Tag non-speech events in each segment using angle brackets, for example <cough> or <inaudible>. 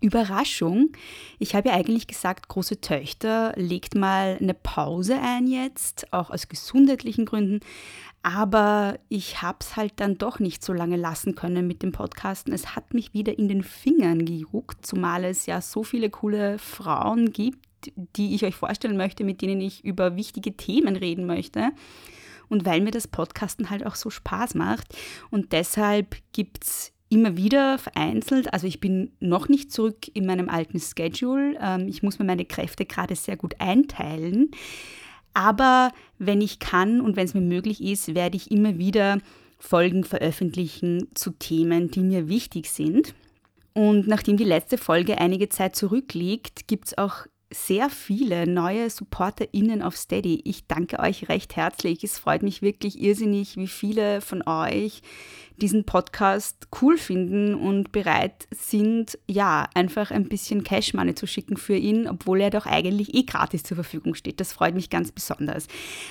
Überraschung. Ich habe ja eigentlich gesagt, große Töchter legt mal eine Pause ein jetzt, auch aus gesundheitlichen Gründen. Aber ich habe es halt dann doch nicht so lange lassen können mit dem Podcasten. Es hat mich wieder in den Fingern gejuckt, zumal es ja so viele coole Frauen gibt, die ich euch vorstellen möchte, mit denen ich über wichtige Themen reden möchte. Und weil mir das Podcasten halt auch so Spaß macht. Und deshalb gibt es immer wieder vereinzelt. Also ich bin noch nicht zurück in meinem alten Schedule. Ähm, ich muss mir meine Kräfte gerade sehr gut einteilen. Aber wenn ich kann und wenn es mir möglich ist, werde ich immer wieder Folgen veröffentlichen zu Themen, die mir wichtig sind. Und nachdem die letzte Folge einige Zeit zurückliegt, gibt es auch sehr viele neue SupporterInnen auf Steady. Ich danke euch recht herzlich. Es freut mich wirklich irrsinnig, wie viele von euch diesen Podcast cool finden und bereit sind, ja, einfach ein bisschen Cash Money zu schicken für ihn, obwohl er doch eigentlich eh gratis zur Verfügung steht. Das freut mich ganz besonders.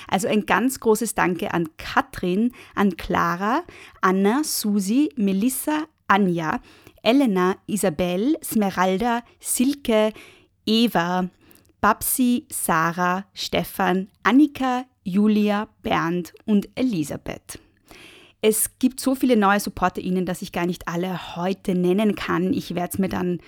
Also ein ganz großes Danke an Katrin, an Clara, Anna, Susi, Melissa, Anja, Elena, Isabel, Smeralda, Silke, Eva, Babsi, Sarah, Stefan, Annika, Julia, Bernd und Elisabeth. Es gibt so viele neue SupporterInnen, dass ich gar nicht alle heute nennen kann. Ich werde es mir dann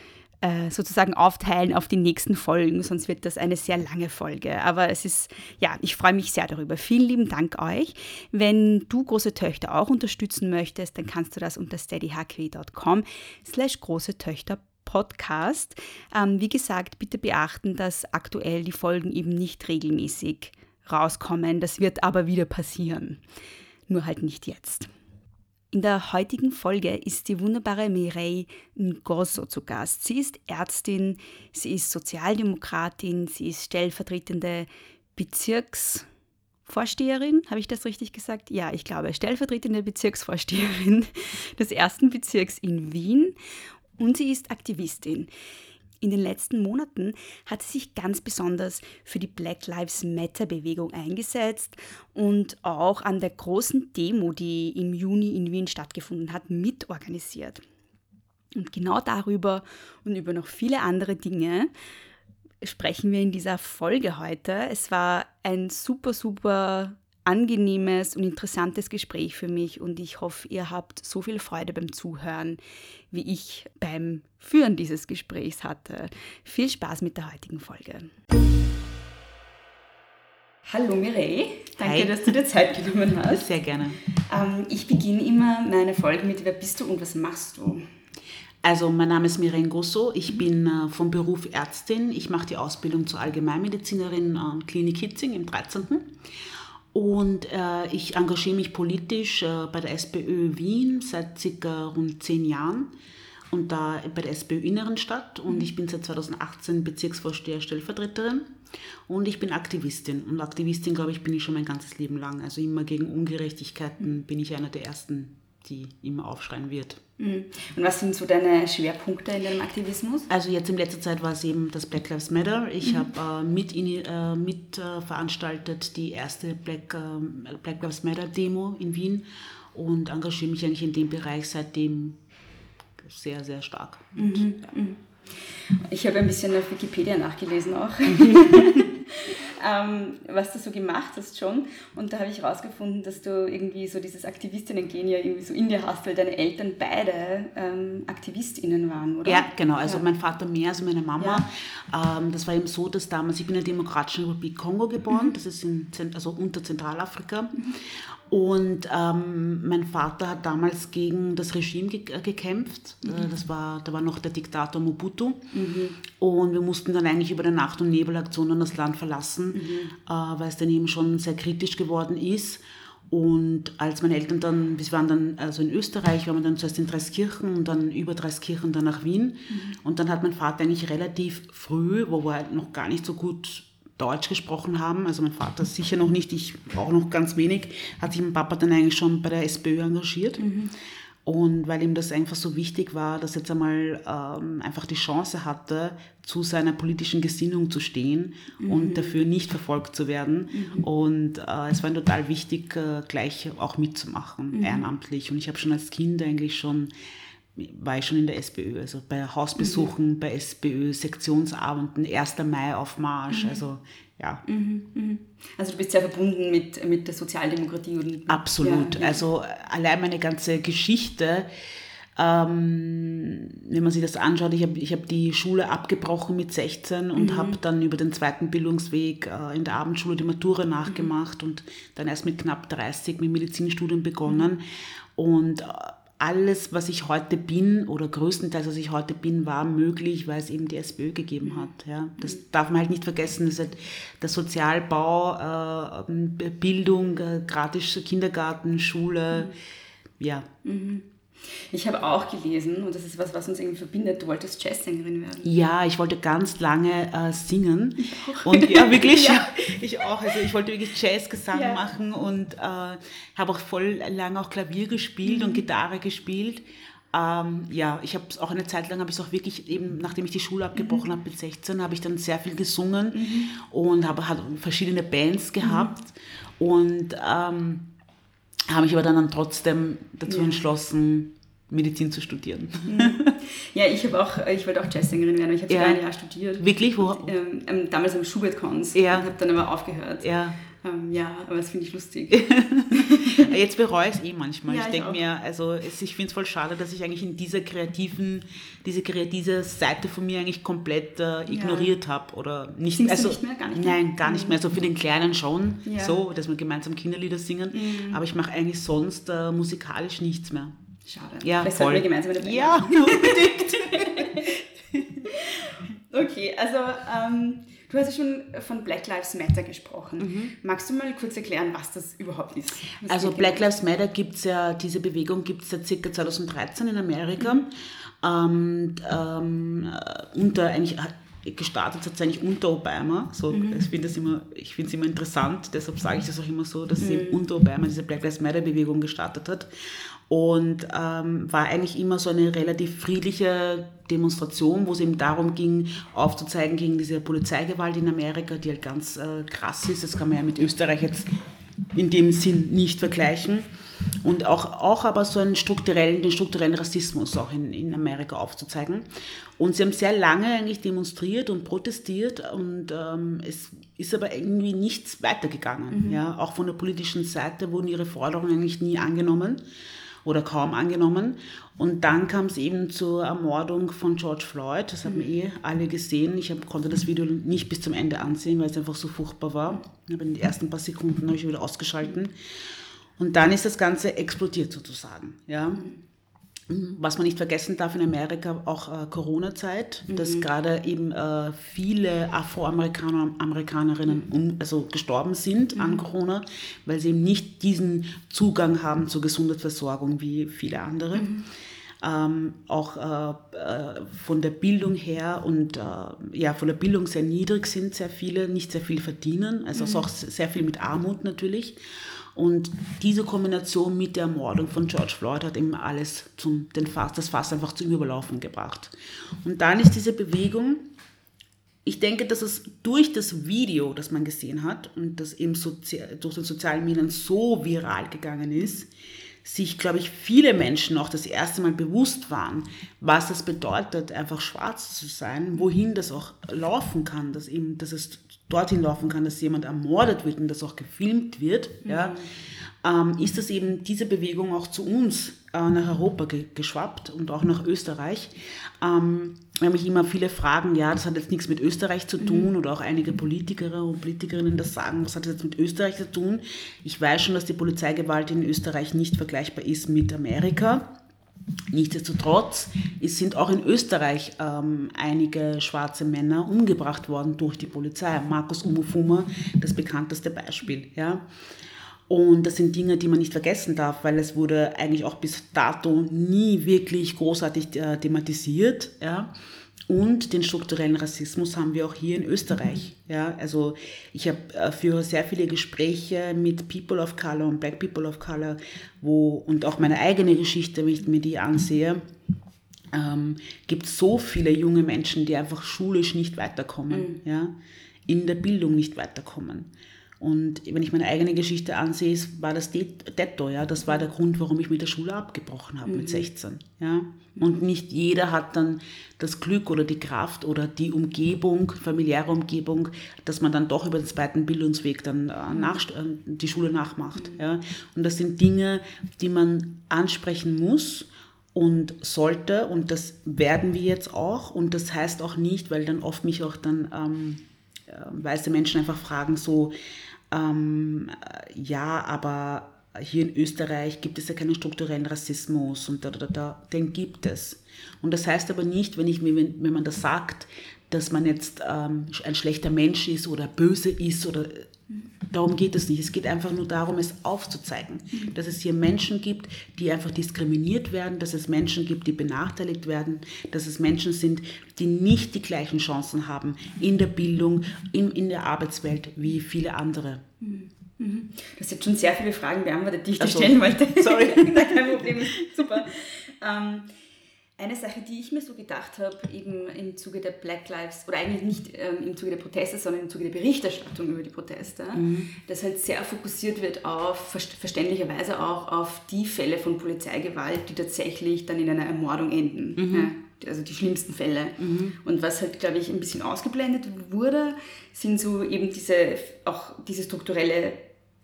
äh, sozusagen aufteilen auf die nächsten Folgen, sonst wird das eine sehr lange Folge. Aber es ist, ja, ich freue mich sehr darüber. Vielen lieben Dank euch. Wenn du große Töchter auch unterstützen möchtest, dann kannst du das unter steadyhq.com slash große Töchter Podcast. Ähm, wie gesagt, bitte beachten, dass aktuell die Folgen eben nicht regelmäßig rauskommen. Das wird aber wieder passieren. Nur halt nicht jetzt. In der heutigen Folge ist die wunderbare Mireille Ngozo zu Gast. Sie ist Ärztin, sie ist Sozialdemokratin, sie ist stellvertretende Bezirksvorsteherin. Habe ich das richtig gesagt? Ja, ich glaube, stellvertretende Bezirksvorsteherin des ersten Bezirks in Wien und sie ist Aktivistin. In den letzten Monaten hat sie sich ganz besonders für die Black Lives Matter-Bewegung eingesetzt und auch an der großen Demo, die im Juni in Wien stattgefunden hat, mitorganisiert. Und genau darüber und über noch viele andere Dinge sprechen wir in dieser Folge heute. Es war ein super, super angenehmes und interessantes Gespräch für mich und ich hoffe, ihr habt so viel Freude beim Zuhören, wie ich beim Führen dieses Gesprächs hatte. Viel Spaß mit der heutigen Folge. Hallo Mireille, danke, Hi. dass du dir Zeit genommen hast. Sehr gerne. Ähm, ich beginne immer meine Folge mit Wer bist du und was machst du? Also mein Name ist Mireille Gosso, ich bin äh, vom Beruf Ärztin. Ich mache die Ausbildung zur Allgemeinmedizinerin an Klinik Hitzing im 13. Und äh, ich engagiere mich politisch äh, bei der SPÖ Wien seit circa rund zehn Jahren und da bei der SPÖ Inneren Stadt und ich bin seit 2018 Bezirksvorsteher Stellvertreterin. Und ich bin Aktivistin. Und Aktivistin, glaube ich, bin ich schon mein ganzes Leben lang. Also immer gegen Ungerechtigkeiten bin ich einer der Ersten, die immer aufschreien wird. Mhm. Und was sind so deine Schwerpunkte in deinem Aktivismus? Also jetzt in letzter Zeit war es eben das Black Lives Matter. Ich mhm. habe äh, mit, äh, mit äh, veranstaltet die erste Black, äh, Black Lives Matter Demo in Wien und engagiere mich eigentlich in dem Bereich seitdem sehr, sehr stark. Mhm. Ja. Mhm. Ich habe ein bisschen auf Wikipedia nachgelesen auch. <laughs> <laughs> ähm, was du so gemacht hast schon. Und da habe ich herausgefunden, dass du irgendwie so dieses Aktivistinnen-Gen ja irgendwie so in dir hast, weil deine Eltern beide ähm, AktivistInnen waren, oder? Ja, genau. Also ja. mein Vater mehr als meine Mama. Ja. Ähm, das war eben so, dass damals, ich bin in der Demokratischen Republik Kongo geboren, mhm. das ist in, also unter Zentralafrika. Mhm. Und ähm, mein Vater hat damals gegen das Regime ge äh, gekämpft. Mhm. Das war, da war noch der Diktator Mobutu. Mhm. Und wir mussten dann eigentlich über der Nacht- und Nebelaktion das Land verlassen, mhm. äh, weil es dann eben schon sehr kritisch geworden ist. Und als meine Eltern dann, wir waren dann also in Österreich, waren wir dann zuerst in Dreiskirchen und dann über Dreiskirchen dann nach Wien. Mhm. Und dann hat mein Vater eigentlich relativ früh, wo wir halt noch gar nicht so gut Deutsch gesprochen haben, also mein Vater sicher noch nicht, ich auch noch ganz wenig, hat sich mein Papa dann eigentlich schon bei der SPÖ engagiert. Mhm. Und weil ihm das einfach so wichtig war, dass er jetzt einmal ähm, einfach die Chance hatte, zu seiner politischen Gesinnung zu stehen mhm. und dafür nicht verfolgt zu werden. Mhm. Und äh, es war ihm total wichtig, äh, gleich auch mitzumachen, mhm. ehrenamtlich. Und ich habe schon als Kind eigentlich schon war ich schon in der SPÖ, also bei Hausbesuchen, mhm. bei SPÖ-Sektionsabenden, 1. Mai-Aufmarsch, mhm. also ja. Mhm, mhm. Also du bist sehr verbunden mit, mit der Sozialdemokratie. Und, Absolut, ja, ja. also allein meine ganze Geschichte, ähm, wenn man sich das anschaut, ich habe ich hab die Schule abgebrochen mit 16 und mhm. habe dann über den zweiten Bildungsweg äh, in der Abendschule die Matura nachgemacht und dann erst mit knapp 30 mit Medizinstudium begonnen. Und äh, alles, was ich heute bin oder größtenteils, was ich heute bin, war möglich, weil es eben die SPÖ gegeben hat. Ja. Das darf man halt nicht vergessen. Das halt der Sozialbau, äh, Bildung, äh, gratis Kindergarten, Schule, mhm. ja. Mhm. Ich habe auch gelesen, und das ist was, was uns irgendwie verbindet, du wolltest Jazzsängerin werden. Ja, ich wollte ganz lange äh, singen. Ich auch. Und ja, wirklich, <laughs> ja. ich auch. Also ich wollte wirklich Jazzgesang ja. machen und äh, habe auch voll lange auch Klavier gespielt mhm. und Gitarre gespielt. Ähm, ja, ich habe es auch eine Zeit lang, habe ich auch wirklich eben, nachdem ich die Schule abgebrochen mhm. habe mit 16, habe ich dann sehr viel gesungen mhm. und habe verschiedene Bands gehabt mhm. und ähm, habe mich aber dann, dann trotzdem dazu ja. entschlossen, Medizin zu studieren. Ja, ich habe auch, ich wollte auch Jazzsängerin werden, ich habe ja. ein Jahr studiert. Wirklich? Wo? Ähm, ähm, damals am Schubert-Kons ja. und habe dann aber aufgehört. Ja. Ähm, ja, aber das finde ich lustig. <laughs> Jetzt bereue ich es eh manchmal. Ja, ich denke mir, also es, ich finde es voll schade, dass ich eigentlich in dieser kreativen, diese kreative Seite von mir eigentlich komplett äh, ignoriert ja. habe. Oder nicht, Singst also, nicht mehr? Gar nicht mehr? Nein, gar nicht mehr. So für den Kleinen schon, ja. so, dass wir gemeinsam Kinderlieder singen. Mhm. Aber ich mache eigentlich sonst äh, musikalisch nichts mehr. Schade. Ja, Vielleicht voll. sollten wir gemeinsam Band Ja, <laughs> unbedingt. <laughs> okay, also ähm, du hast ja schon von Black Lives Matter gesprochen. Mhm. Magst du mal kurz erklären, was das überhaupt ist? Was also Black Lives Matter gibt es ja, diese Bewegung gibt es seit ca. 2013 in Amerika. Mhm. Ähm, ähm, unter eigentlich gestartet hat es eigentlich unter Obama. So, mhm. Ich finde es immer, immer interessant, deshalb sage ich das auch immer so, dass mhm. sie unter Obama diese Black Lives Matter Bewegung gestartet hat und ähm, war eigentlich immer so eine relativ friedliche Demonstration, wo es eben darum ging, aufzuzeigen gegen diese Polizeigewalt in Amerika, die halt ganz äh, krass ist. Das kann man ja mit Österreich jetzt in dem Sinn nicht vergleichen. Und auch, auch aber so einen strukturellen, den strukturellen Rassismus auch in, in Amerika aufzuzeigen. Und sie haben sehr lange eigentlich demonstriert und protestiert und ähm, es ist aber irgendwie nichts weitergegangen. Mhm. Ja, auch von der politischen Seite wurden ihre Forderungen eigentlich nie angenommen oder kaum angenommen. Und dann kam es eben zur Ermordung von George Floyd. Das haben eh alle gesehen. Ich hab, konnte das Video nicht bis zum Ende ansehen, weil es einfach so furchtbar war. Aber in den ersten paar Sekunden habe ich wieder ausgeschalten. Und dann ist das Ganze explodiert sozusagen. Ja. Mhm. Was man nicht vergessen darf in Amerika, auch äh, Corona-Zeit, mhm. dass gerade eben äh, viele Afroamerikaner und Amerikanerinnen um, also gestorben sind mhm. an Corona, weil sie eben nicht diesen Zugang haben zur Gesundheitsversorgung wie viele andere. Mhm. Ähm, auch äh, äh von der Bildung her und äh, ja, von der Bildung sehr niedrig sind sehr viele, nicht sehr viel verdienen, also mhm. auch sehr viel mit Armut natürlich. Und diese Kombination mit der Ermordung von George Floyd hat eben alles zum, den Fass, das Fass einfach zum Überlaufen gebracht. Und dann ist diese Bewegung, ich denke, dass es durch das Video, das man gesehen hat und das eben durch die sozialen Medien so viral gegangen ist, sich, glaube ich, viele Menschen auch das erste Mal bewusst waren, was das bedeutet, einfach schwarz zu sein, wohin das auch laufen kann, dass, eben, dass es dorthin laufen kann, dass jemand ermordet wird und das auch gefilmt wird, mhm. ja, ähm, ist das eben diese Bewegung auch zu uns äh, nach Europa ge geschwappt und auch nach Österreich. Ähm, wenn mich immer viele fragen, ja, das hat jetzt nichts mit Österreich zu tun mhm. oder auch einige Politiker und Politikerinnen das sagen, was hat das jetzt mit Österreich zu tun? Ich weiß schon, dass die Polizeigewalt in Österreich nicht vergleichbar ist mit Amerika. Nichtsdestotrotz es sind auch in Österreich ähm, einige schwarze Männer umgebracht worden durch die Polizei. Markus Umufuma, das bekannteste Beispiel. Ja. Und das sind Dinge, die man nicht vergessen darf, weil es wurde eigentlich auch bis dato nie wirklich großartig äh, thematisiert. Ja. Und den strukturellen Rassismus haben wir auch hier in Österreich. Ja, also ich habe äh, für sehr viele Gespräche mit People of Color und Black People of Color, wo und auch meine eigene Geschichte, wenn ich mir die ansehe, ähm, gibt es so viele junge Menschen, die einfach schulisch nicht weiterkommen, mhm. ja, in der Bildung nicht weiterkommen. Und wenn ich meine eigene Geschichte ansehe, war das Detto, ja, das war der Grund, warum ich mit der Schule abgebrochen habe mhm. mit 16, ja. Und nicht jeder hat dann das Glück oder die Kraft oder die Umgebung, familiäre Umgebung, dass man dann doch über den zweiten Bildungsweg dann äh, nach, äh, die Schule nachmacht, mhm. ja. Und das sind Dinge, die man ansprechen muss und sollte und das werden wir jetzt auch und das heißt auch nicht, weil dann oft mich auch dann ähm, äh, weiße Menschen einfach fragen so, ähm, ja, aber hier in Österreich gibt es ja keinen strukturellen Rassismus und da, da, da, den gibt es. Und das heißt aber nicht, wenn, ich, wenn, wenn man das sagt, dass man jetzt ähm, ein schlechter Mensch ist oder böse ist oder darum geht es nicht. Es geht einfach nur darum, es aufzuzeigen, dass es hier Menschen gibt, die einfach diskriminiert werden, dass es Menschen gibt, die benachteiligt werden, dass es Menschen sind, die nicht die gleichen Chancen haben in der Bildung, in, in der Arbeitswelt wie viele andere. Mhm. Du hast jetzt schon sehr viele Fragen beantwortet, die ich dir stellen wollte. Sorry. <laughs> Kein Problem, super. Ähm, eine Sache, die ich mir so gedacht habe, eben im Zuge der Black Lives, oder eigentlich nicht ähm, im Zuge der Proteste, sondern im Zuge der Berichterstattung über die Proteste, mhm. dass halt sehr fokussiert wird auf, verständlicherweise auch auf die Fälle von Polizeigewalt, die tatsächlich dann in einer Ermordung enden. Mhm. Ja, also die schlimmsten Fälle. Mhm. Und was halt, glaube ich, ein bisschen ausgeblendet wurde, sind so eben diese, auch diese strukturelle,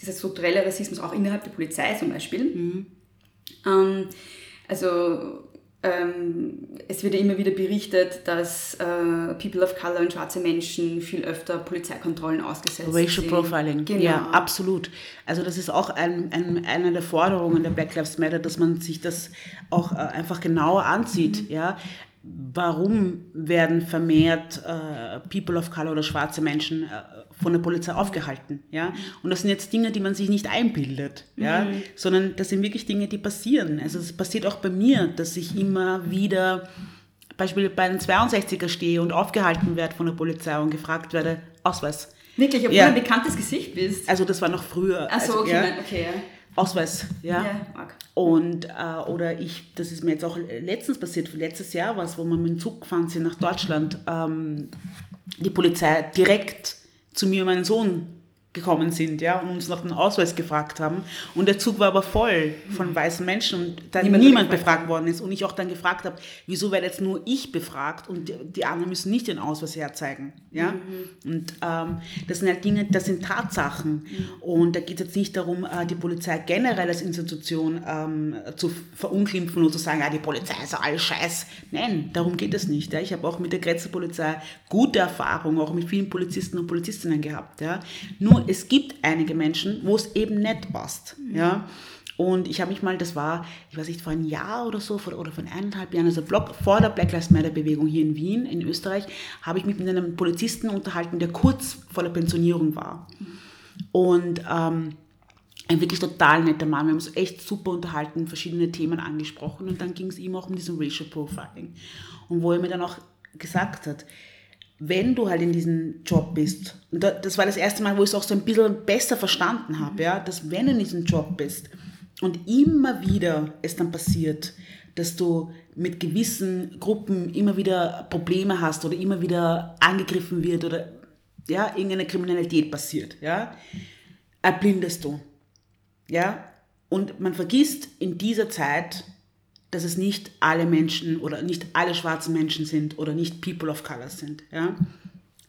dieser strukturelle Rassismus auch innerhalb der Polizei zum Beispiel. Mhm. Ähm, also es wird ja immer wieder berichtet, dass äh, People of Color und schwarze Menschen viel öfter Polizeikontrollen ausgesetzt Racial sind. Racial Profiling, genau. ja, absolut. Also das ist auch ein, ein, eine der Forderungen der Black Lives Matter, dass man sich das auch äh, einfach genauer ansieht. Mhm. Ja? Warum werden vermehrt äh, People of Color oder schwarze Menschen äh, von der Polizei aufgehalten. Ja? Und das sind jetzt Dinge, die man sich nicht einbildet, ja? Mhm. sondern das sind wirklich Dinge, die passieren. Also es passiert auch bei mir, dass ich immer wieder Beispiel bei einem 62er stehe und aufgehalten werde von der Polizei und gefragt werde, Ausweis. Wirklich, obwohl ja. du ein bekanntes Gesicht bist? Also das war noch früher. Achso, also, okay, ja. okay, ja. Ausweis, ja. ja und äh, oder ich, das ist mir jetzt auch letztens passiert, letztes Jahr war es, wo wir mit dem Zug gefahren sind nach Deutschland, ähm, die Polizei direkt zu mir und meinen Sohn gekommen sind, ja, und uns nach dem Ausweis gefragt haben. Und der Zug war aber voll von weißen Menschen und da niemand, niemand befragt worden ist. Und ich auch dann gefragt habe, wieso werde jetzt nur ich befragt und die, anderen müssen nicht den Ausweis herzeigen, ja. Mhm. Und ähm, das sind halt Dinge, das sind Tatsachen. Mhm. Und da geht es jetzt nicht darum, äh, die Polizei generell als Institution ähm, zu verunglimpfen und zu sagen, ja, die Polizei ist alles Scheiß. Nein, darum geht es nicht. Ja. Ich habe auch mit der Grätzer Polizei gute Erfahrungen, auch mit vielen Polizisten und Polizistinnen gehabt. Ja. Nur es gibt einige Menschen, wo es eben nicht passt. Mhm. Ja? Und ich habe mich mal, das war, ich weiß nicht, vor einem Jahr oder so, oder vor eineinhalb Jahren, also vor der Black Lives Matter Bewegung hier in Wien, in Österreich, habe ich mich mit einem Polizisten unterhalten, der kurz vor der Pensionierung war. Und ähm, ein wirklich total netter Mann. Wir haben uns echt super unterhalten, verschiedene Themen angesprochen und dann ging es ihm auch um diesen Racial Profiling. Und wo er mir dann auch gesagt hat, wenn du halt in diesem Job bist, und das war das erste Mal, wo ich es auch so ein bisschen besser verstanden habe, ja, dass wenn du in diesem Job bist und immer wieder es dann passiert, dass du mit gewissen Gruppen immer wieder Probleme hast oder immer wieder angegriffen wird oder ja, irgendeine Kriminalität passiert, ja, erblindest du. Ja, und man vergisst in dieser Zeit, dass es nicht alle Menschen oder nicht alle schwarzen Menschen sind oder nicht People of Color sind. Ja?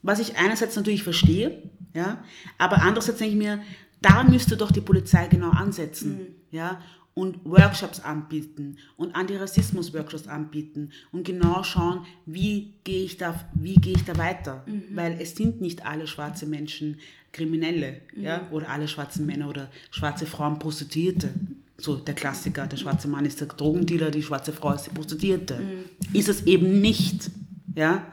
was ich einerseits natürlich verstehe, ja, aber andererseits denke ich mir, da müsste doch die Polizei genau ansetzen, ja, und Workshops anbieten und Antirassismus-Workshops anbieten und genau schauen, wie gehe ich da, wie gehe ich da weiter, weil es sind nicht alle schwarze Menschen Kriminelle, ja, oder alle schwarzen Männer oder schwarze Frauen Prostituierte. So der Klassiker, der schwarze Mann ist der Drogendealer, die schwarze Frau ist die Prostituierte. Ist es eben nicht, ja.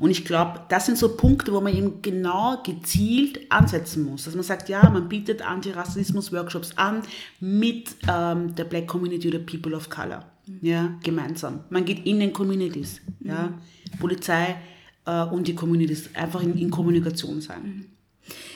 Und ich glaube, das sind so Punkte, wo man eben genau gezielt ansetzen muss. Dass man sagt, ja, man bietet Antirassismus-Workshops an mit ähm, der Black Community oder People of Color. Ja, gemeinsam. Man geht in den Communities. Ja, Polizei äh, und die Communities einfach in, in Kommunikation sein.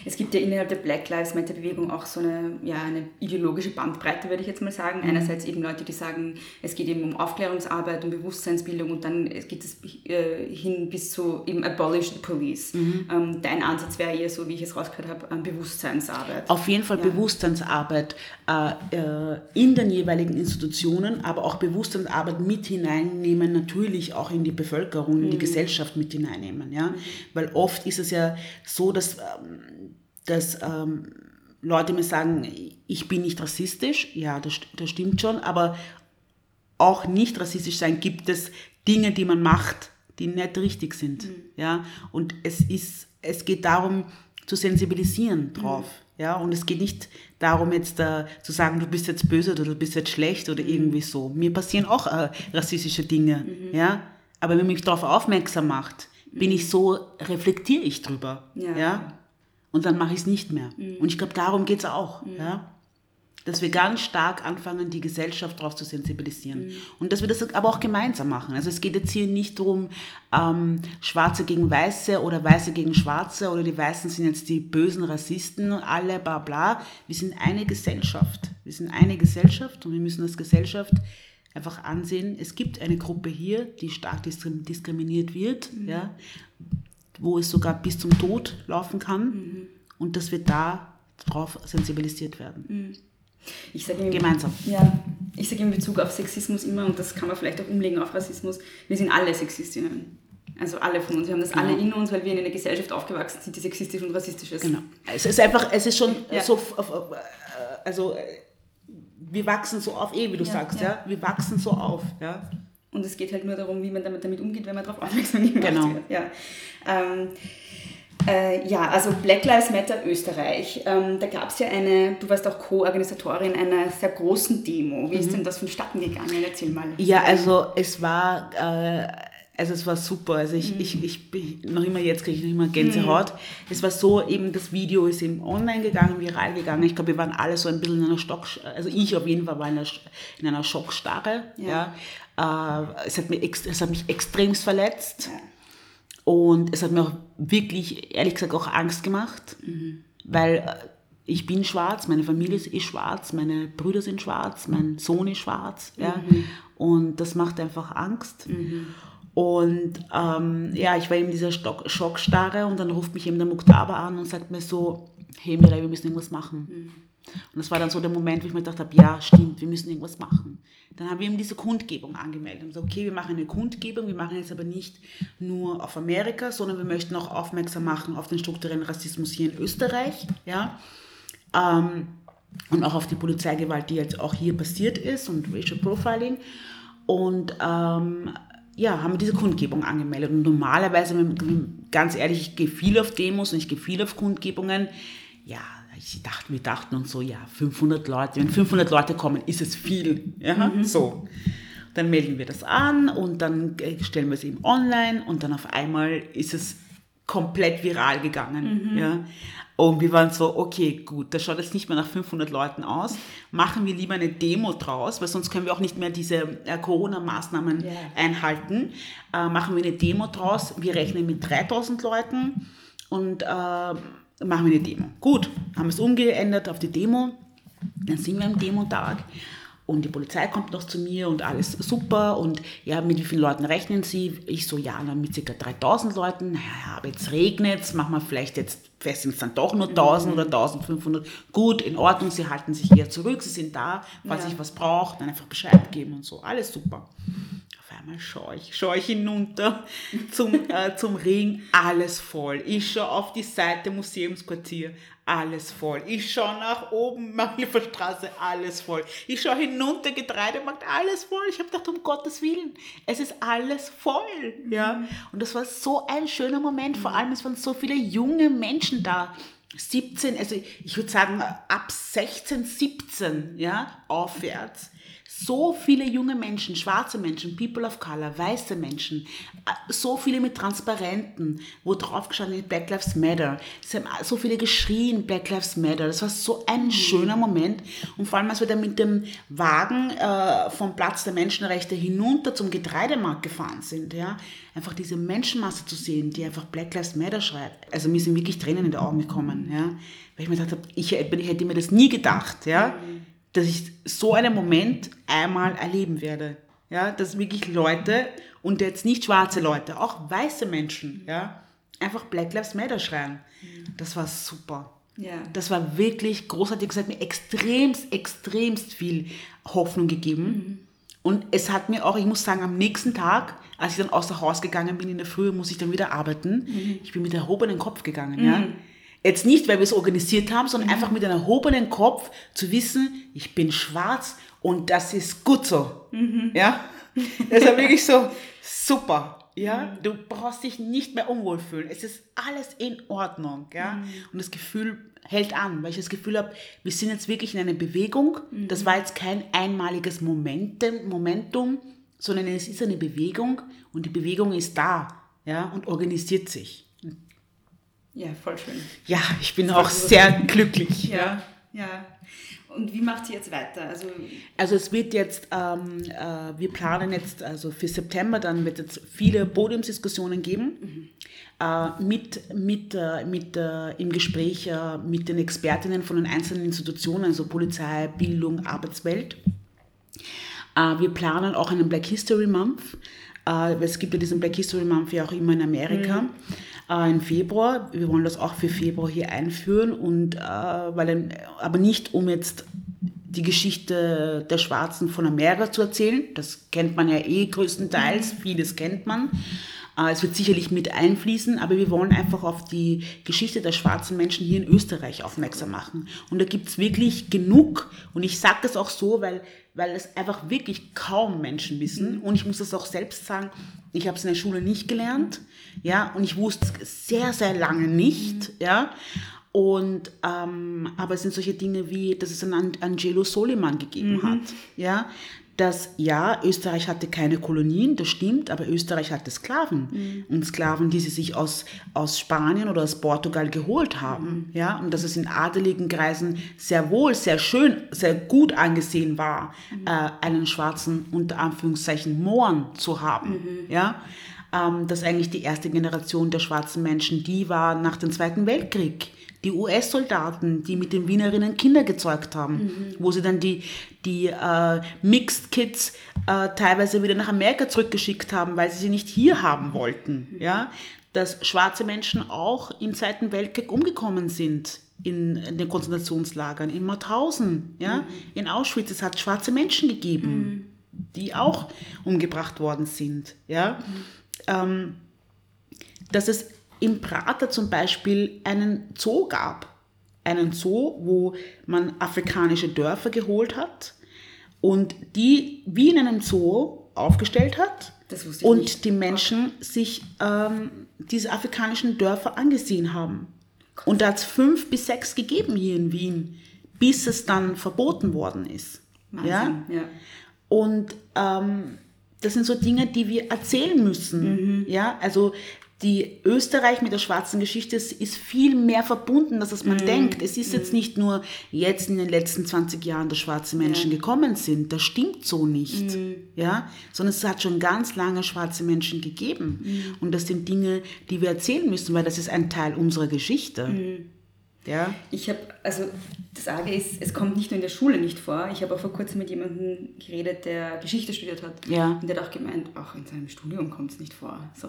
Es gibt ja innerhalb der Black Lives Matter Bewegung auch so eine, ja, eine ideologische Bandbreite, würde ich jetzt mal sagen. Einerseits eben Leute, die sagen, es geht eben um Aufklärungsarbeit, um Bewusstseinsbildung und dann geht es äh, hin bis zu eben abolish the police. Ähm, dein Ansatz wäre eher so, wie ich es rausgehört habe, ähm, Bewusstseinsarbeit. Auf jeden Fall Bewusstseinsarbeit äh, äh, in den jeweiligen Institutionen, aber auch Bewusstseinsarbeit mit hineinnehmen, natürlich auch in die Bevölkerung, in die Gesellschaft mit hineinnehmen. Ja? Weil oft ist es ja so, dass, ähm, dass ähm, Leute mir sagen, ich bin nicht rassistisch. Ja, das, das stimmt schon, aber auch nicht rassistisch sein gibt es Dinge, die man macht, die nicht richtig sind. Ja? Und es, ist, es geht darum, zu sensibilisieren drauf. Ja? Und es geht nicht darum, jetzt äh, zu sagen, du bist jetzt böse oder du bist jetzt schlecht oder irgendwie so. Mir passieren auch äh, rassistische Dinge. Ja? Aber wenn man mich darauf aufmerksam macht, bin ich so, reflektiere ich drüber. Ja. Ja? Und dann mache ich es nicht mehr. Und ich glaube, darum geht es auch. Ja? dass wir ganz stark anfangen, die Gesellschaft darauf zu sensibilisieren. Und dass wir das aber auch gemeinsam machen. Also es geht jetzt hier nicht darum, ähm, Schwarze gegen Weiße oder Weiße gegen Schwarze oder die Weißen sind jetzt die bösen Rassisten, alle bla bla. Wir sind eine Gesellschaft. Wir sind eine Gesellschaft und wir müssen als Gesellschaft einfach ansehen, es gibt eine Gruppe hier, die stark diskrim- diskriminiert wird, ja, wo es sogar bis zum Tod laufen kann und dass wir da drauf sensibilisiert werden. Ich sage Gemeinsam. Ja, ich sage in Bezug auf Sexismus immer, und das kann man vielleicht auch umlegen auf Rassismus, wir sind alle Sexistinnen. Also alle von uns. Wir haben das alle in uns, weil wir in einer Gesellschaft aufgewachsen sind, die sexistisch und rassistisch ist. Genau. Es ist einfach, es ist schon Ja. so, äh, also äh, wir wachsen so auf, eh wie du Ja, sagst, ja. ja. Wir wachsen so auf, ja. Und es geht halt nur darum, wie man damit, damit umgeht, wenn man darauf aufmerksam gemacht Genau. wird. Ja. Ähm, äh, ja, also Black Lives Matter Österreich. Ähm, da gab es ja eine, du warst auch Co-Organisatorin einer sehr großen Demo. Wie ist denn das vonstatten gegangen? Erzähl mal. Mhm. Ja, also es war, äh, also es war super. Also ich, ich, ich bin noch immer jetzt kriege ich noch immer Gänsehaut. Es war so, eben das Video ist eben online gegangen, viral gegangen. Ich glaube, wir waren alle so ein bisschen in einer Stock, also ich auf jeden Fall war in einer, in einer Schockstarre. Ja. Äh, es, hat ex, es hat mich extremst verletzt. Und es hat mir auch wirklich, ehrlich gesagt, auch Angst gemacht, weil äh, ich bin schwarz, meine Familie ist schwarz, meine Brüder sind schwarz, mein Sohn ist schwarz. Ja? Und das macht einfach Angst. Und ähm, ja, ich war in dieser Stock Schockstarre und dann ruft mich eben der Muktaba an und sagt mir so, hey Mireille, wir müssen irgendwas machen. Und das war dann so der Moment, wo ich mir gedacht habe, ja, stimmt, wir müssen irgendwas machen. Dann haben wir eben diese Kundgebung angemeldet und gesagt, okay, wir machen eine Kundgebung, wir machen jetzt aber nicht nur auf Amerika, sondern wir möchten auch aufmerksam machen auf den strukturellen Rassismus hier in Österreich, ja, ähm, und auch auf die Polizeigewalt, die jetzt auch hier passiert ist und Racial Profiling. Und ähm, ja, haben wir diese Kundgebung angemeldet. Und normalerweise, ganz ehrlich, ich gehe viel auf Demos und ich gehe viel auf Kundgebungen. Ja, ich dachte, wir dachten uns so, ja, 500 Leute, wenn 500 Leute kommen, ist es viel. Ja, so. Dann melden wir das an und dann äh, stellen wir es eben online und dann auf einmal ist es komplett viral gegangen. Ja. Und wir waren so, okay, gut, das schaut jetzt nicht mehr nach 500 Leuten aus. Machen wir lieber eine Demo draus, weil sonst können wir auch nicht mehr diese äh, Corona-Maßnahmen Ja. einhalten. Äh, machen wir eine Demo draus. Wir rechnen mit 3000 Leuten und äh, machen wir eine Demo. Gut, haben es umgeändert auf die Demo. Dann sind wir am Demotag und die Polizei kommt noch zu mir und alles super und ja, mit wie vielen Leuten rechnen Sie? Ich so, ja, dann mit ca. 3000 Leuten. Ja, aber jetzt regnet es, machen wir vielleicht jetzt fest, sind es dann doch nur 1000 oder 1500. Gut, in Ordnung, Sie halten sich eher zurück, Sie sind da, falls Ja. ich was brauche, dann einfach Bescheid geben und so. Alles super. Auf einmal schaue ich, schaue ich hinunter <laughs> zum, äh, zum Ring, alles voll. Ich schaue auf die Seite Museumsquartier, alles voll. Ich schaue nach oben, <laughs> Straße, alles voll. Ich schaue hinunter, Getreidemarkt, alles voll. Ich habe gedacht, um Gottes Willen, es ist alles voll. Ja? Und das war so ein schöner Moment. Vor allem, es waren so viele junge Menschen da. 17, also ich würde sagen ab 16, 17, ja, aufwärts so viele junge Menschen, schwarze Menschen, People of Color, weiße Menschen, äh, so viele mit Transparenten, wo drauf gestanden ist Black Lives Matter. Es haben so viele geschrien, Black Lives Matter. Das war so ein mhm. schöner Moment. Und vor allem, als wir dann mit dem Wagen äh, vom Platz der Menschenrechte hinunter zum Getreidemarkt gefahren sind, ja, einfach diese Menschenmasse zu sehen, die einfach Black Lives Matter schreibt. Also mir sind wirklich Tränen in die Augen gekommen, ja, weil ich mir gedacht habe, ich, ich hätte mir das nie gedacht, ja. Mhm dass ich so einen Moment einmal erleben werde. Ja, dass wirklich Leute und jetzt nicht schwarze Leute, auch weiße Menschen, ja, einfach Black Lives Matter schreien. Das war super. Ja. Das war wirklich großartig. Es hat mir extremst, extremst viel Hoffnung gegeben. Mhm. Und es hat mir auch, ich muss sagen, am nächsten Tag, als ich dann außer Haus gegangen bin in der Früh, muss ich dann wieder arbeiten. Mhm. Ich bin mit erhobenem Kopf gegangen. Mhm. Ja. Jetzt nicht, weil wir es organisiert haben, sondern mhm. einfach mit einem erhobenen Kopf zu wissen, ich bin schwarz und das ist gut so. Mhm. Ja? <laughs> Das ist wirklich so super. Ja, mhm. du brauchst dich nicht mehr unwohl fühlen. Es ist alles in Ordnung. Ja? Mhm. Und das Gefühl hält an, weil ich das Gefühl habe, wir sind jetzt wirklich in einer Bewegung. Mhm. Das war jetzt kein einmaliges Momentum, Momentum, sondern es ist eine Bewegung und die Bewegung ist da ja, und organisiert sich. Ja, voll schön. Ja, ich bin auch sehr glücklich. <laughs> Ja, ja. Und wie macht sie jetzt weiter? Also, also es wird jetzt, ähm, äh, wir planen jetzt, also für September, dann wird es viele Podiumsdiskussionen geben, mhm. äh, mit, mit, äh, mit äh, im Gespräch äh, mit den Expertinnen von den einzelnen Institutionen, also Polizei, Bildung, Arbeitswelt. Äh, wir planen auch einen Black History Month. es gibt ja diesen Black History Month ja auch immer in Amerika. Mhm äh, im Februar. Wir wollen das auch für Februar hier einführen und äh, weil aber nicht um jetzt die Geschichte der Schwarzen von Amerika zu erzählen. Das kennt man ja eh größtenteils, mhm. vieles kennt man. Äh, es wird sicherlich mit einfließen, aber wir wollen einfach auf die Geschichte der schwarzen Menschen hier in Österreich aufmerksam machen. Und da gibt es wirklich genug, und ich sage das auch so, weil, weil es einfach wirklich kaum Menschen wissen. Und ich muss das auch selbst sagen, ich habe es in der Schule nicht gelernt, ja, und ich wusste es sehr, sehr lange nicht, mhm. ja. Und, ähm, aber es sind solche Dinge wie, dass es einen Angelo Soliman gegeben mhm. hat, ja, dass ja, Österreich hatte keine Kolonien, das stimmt, aber Österreich hatte Sklaven. Mhm. Und Sklaven, die sie sich aus, aus Spanien oder aus Portugal geholt haben. Mhm. Ja, und dass es in adeligen Kreisen sehr wohl, sehr schön, sehr gut angesehen war, mhm. äh, einen schwarzen, unter Anführungszeichen, Mohren zu haben. Mhm. Ja, ähm, dass eigentlich die erste Generation der schwarzen Menschen, die war nach dem Zweiten Weltkrieg die US-Soldaten, die mit den Wienerinnen Kinder gezeugt haben, mhm. wo sie dann die, die äh, Mixed Kids äh, teilweise wieder nach Amerika zurückgeschickt haben, weil sie sie nicht hier haben wollten. Mhm. Ja? Dass schwarze Menschen auch im Zweiten Weltkrieg umgekommen sind in, in den Konzentrationslagern, in Mauthausen, ja? Mhm. in Auschwitz. Es hat schwarze Menschen gegeben, mhm. die auch umgebracht worden sind. Ja? Mhm. Ähm, dass es im Prater zum Beispiel einen Zoo gab. Einen Zoo, wo man afrikanische Dörfer geholt hat und die wie in einem Zoo aufgestellt hat und nicht. die Menschen sich ähm, diese afrikanischen Dörfer angesehen haben. Und da hat es fünf bis sechs gegeben hier in Wien, bis es dann verboten worden ist. Ja? ja? Und ähm, das sind so Dinge, die wir erzählen müssen. Mhm. Ja, also die Österreich mit der schwarzen Geschichte ist viel mehr verbunden, als man mm. denkt. Es ist mm. jetzt nicht nur jetzt in den letzten 20 Jahren, dass schwarze Menschen ja. gekommen sind. Das stimmt so nicht. Mm. Ja? Sondern es hat schon ganz lange schwarze Menschen gegeben. Mm. Und das sind Dinge, die wir erzählen müssen, weil das ist ein Teil unserer Geschichte. Ja. Ich habe, also das Arge ist, es kommt nicht nur in der Schule nicht vor. Ich habe auch vor kurzem mit jemandem geredet, der Geschichte studiert hat. Ja. Und der hat auch gemeint, auch in seinem Studium kommt es nicht vor. So.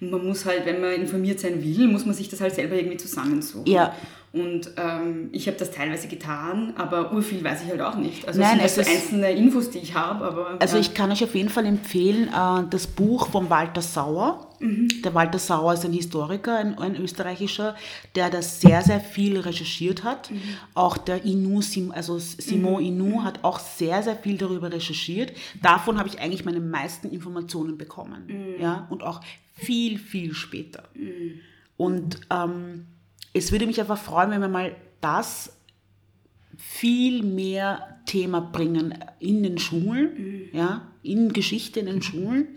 Und man muss halt, wenn man informiert sein will, muss man sich das halt selber irgendwie zusammensuchen. Ja. Und ähm, ich habe das teilweise getan, aber urviel weiß ich halt auch nicht. Also Nein, es sind es halt ist- so einzelne Infos, die ich habe, Also ja. ich kann euch auf jeden Fall empfehlen, äh, das Buch von Walter Sauer. Der Walter Sauer ist ein Historiker, ein, ein österreichischer, der das sehr, sehr viel recherchiert hat. Auch der Inu, also Simon Inu hat auch sehr, sehr viel darüber recherchiert. Davon habe ich eigentlich meine meisten Informationen bekommen. Ja? Und auch viel, viel später. Und ähm, es würde mich einfach freuen, wenn wir mal das viel mehr Thema bringen in den Schulen, ja, in Geschichte in den Schulen